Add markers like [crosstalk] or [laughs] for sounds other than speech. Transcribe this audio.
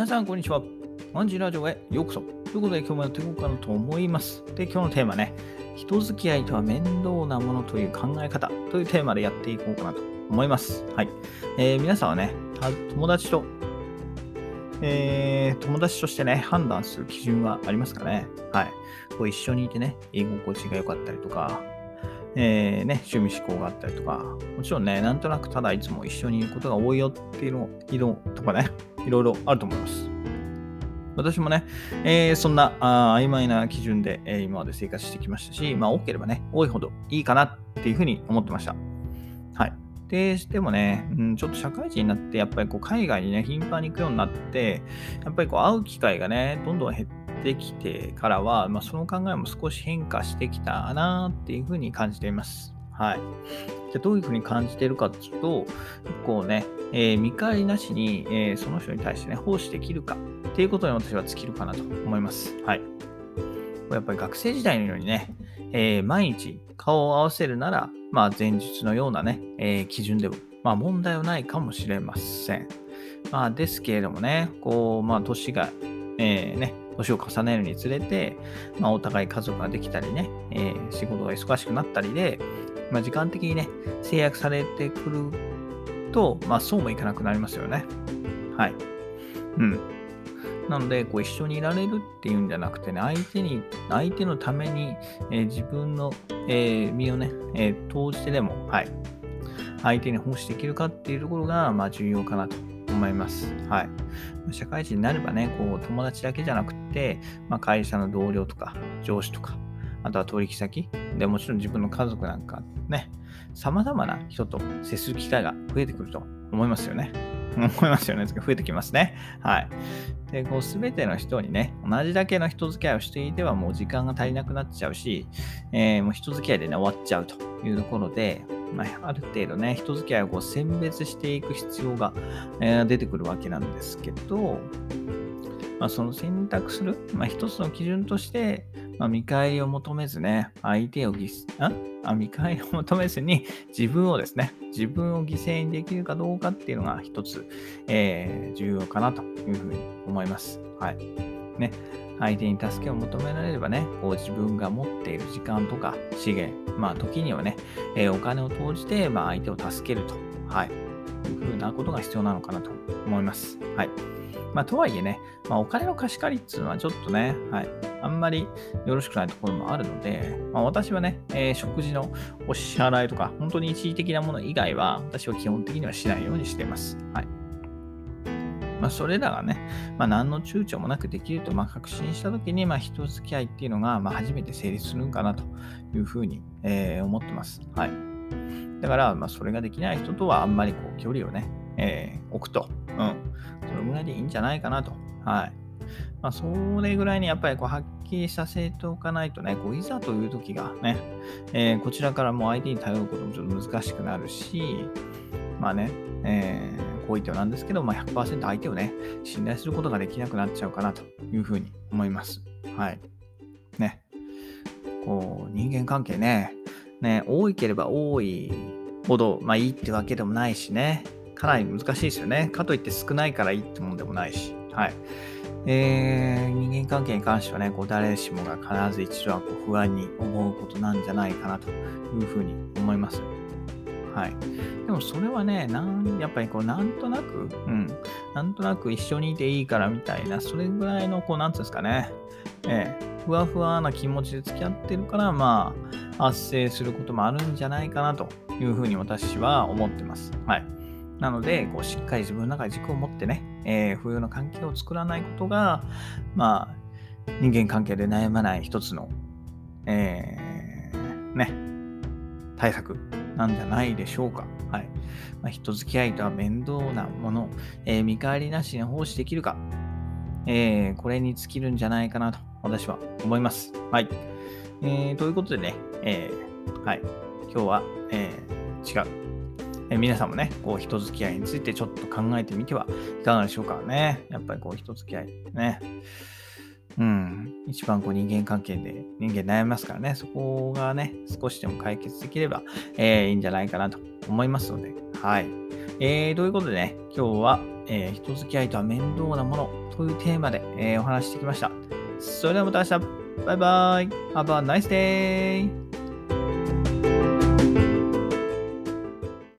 皆さん、こんにちは。マンジラジオへようこそ。ということで、今日もやっていこうかなと思います。で、今日のテーマね、人付き合いとは面倒なものという考え方というテーマでやっていこうかなと思います。はい。えー皆さんはね、友達と、えー友達としてね、判断する基準はありますかね？はい。こう一緒にいてね、居心地が良かったりとか、えーね、趣味思考があったりとか、もちろんね、なんとなくただいつも一緒にいることが多いよっていうのいるとかね、[laughs] いろいろあると思います。私もね、えーそんなあ曖昧な基準で、えー今まで生活してきましたし、まあ多ければね、多いほどいいかなっていうふうに思ってました。はい。で、でもね、うん、ちょっと社会人になって、やっぱりこう海外にね、頻繁に行くようになって、やっぱりこう会う機会がね、どんどん減っててきてからは、まあ、その考えも少し変化してきたなっていうふうに感じています。はい。じゃどういうふうに感じているかっていうと、結構ね、えー見返りなしに、えーその人に対してね、奉仕できるかっていうことに私は尽きるかなと思います。はい。やっぱり学生時代のようにね、えー毎日顔を合わせるなら、まあ前日のようなね、え基準でも、まあ問題はないかもしれません。まあですけれどもね、こう、まあ年が、えね、年を重ねるにつれて、まあお互い家族ができたりね、えー仕事が忙しくなったりで、まあ時間的にね、制約されてくると、まあそうもいかなくなりますよね。はい。うん。なので、こう一緒にいられるっていうんじゃなくてね、相手に、相手のために、えー自分の、えー身をね、えー投じてでも、はい、相手に奉仕できるかっていうところが、まあ重要かなと思います。はい。社会人になればね、こう友達だけじゃなくて、まあ、会社の同僚とか上司とか、あとは取引先、でもちろん自分の家族なんかね、様々な人と接する機会が増えてくると思いますよね。思いますよね。増えてきますね。はい。で、こう、すべての人にね、同じだけの人付き合いをしていてはもう時間が足りなくなっちゃうし、えーもう人付き合いでね、終わっちゃうというところで、まあ、ある程度ね、人付き合いをこう選別していく必要が、えー出てくるわけなんですけど、まあ、その選択する、まあ、一つの基準として、まあ、見返りを求めずね、相手を犠牲、あ？見返りを求めずに [laughs] 自分をですね、自分を犠牲にできるかどうかっていうのが一つ、えー重要かなというふうに思います。はい。ね。相手に助けを求められればね、こう自分が持っている時間とか資源、まあ時にはね、えーお金を投じて、まあ相手を助けると、はい。いうふうなことが必要なのかなと思います。はい。まあとはいえね、まあお金の貸し借りっていうのはちょっとね、はい。あんまりよろしくないところもあるので、まあ私はね、えー食事のお支払いとか、本当に一時的なもの以外は、私は基本的にはしないようにしています。はい。まあ、それらがね、まあ、何の躊躇もなくできると、まあ、確信したときに、まあ、人付き合いっていうのが、まあ、初めて成立するんかなというふうに、えー思ってます。はい。だから、まあ、それができない人とは、あんまりこう、距離をね、えー置くと。うん。それぐらいでいいんじゃないかなと。はい。まあ、それぐらいにやっぱりこう、はっきりさせておかないとね、こう、いざという時がね、えーこちらからもう相手に頼ることもちょっと難しくなるし、まあね、えーこう言ってはなんですけど、まあ、100%相手をね、信頼することができなくなっちゃうかなというふうに思います。はい。ね。こう、人間関係ね、ね、多いければ多いほど、まあいいってわけでもないしね、かなり難しいですよね。かといって少ないからいいってもんでもないし、はい。えー人間関係に関してはね、こう誰しもが必ず一度はこう不安に思うことなんじゃないかなというふうに思います。はい。でもそれはね、なんやっぱりこう、なんとなく、うん、なんとなく一緒にいていいからみたいな、それぐらいの、こう、なんつうんですかね、ええふわふわな気持ちで付き合ってるから、まあ、発生することもあるんじゃないかなというふうに私は思ってます。はい。なので、こう、しっかり自分の中で軸を持ってね、えー、冬の関係を作らないことが、まあ、人間関係で悩まない一つの、えー、ね、対策なんじゃないでしょうか。はい。まあ、人付き合いとは面倒なもの、えー見返りなしに奉仕できるか、えーこれに尽きるんじゃないかなと私は思います。はい。えーということでね、えーはい。今日は、えー違う。え皆さんもね、こう人付き合いについてちょっと考えてみてはいかがでしょうかね。やっぱりこう人付き合いね。うん、一番こう人間関係で人間悩みますからね、そこがね、少しでも解決できれば、えーいいんじゃないかなと思いますので、はい。えー、ということでね、今日は、えー人付き合いとは面倒なものというテーマで、えーお話ししてきました。それではまた明日。バイバイ。Have a nice day.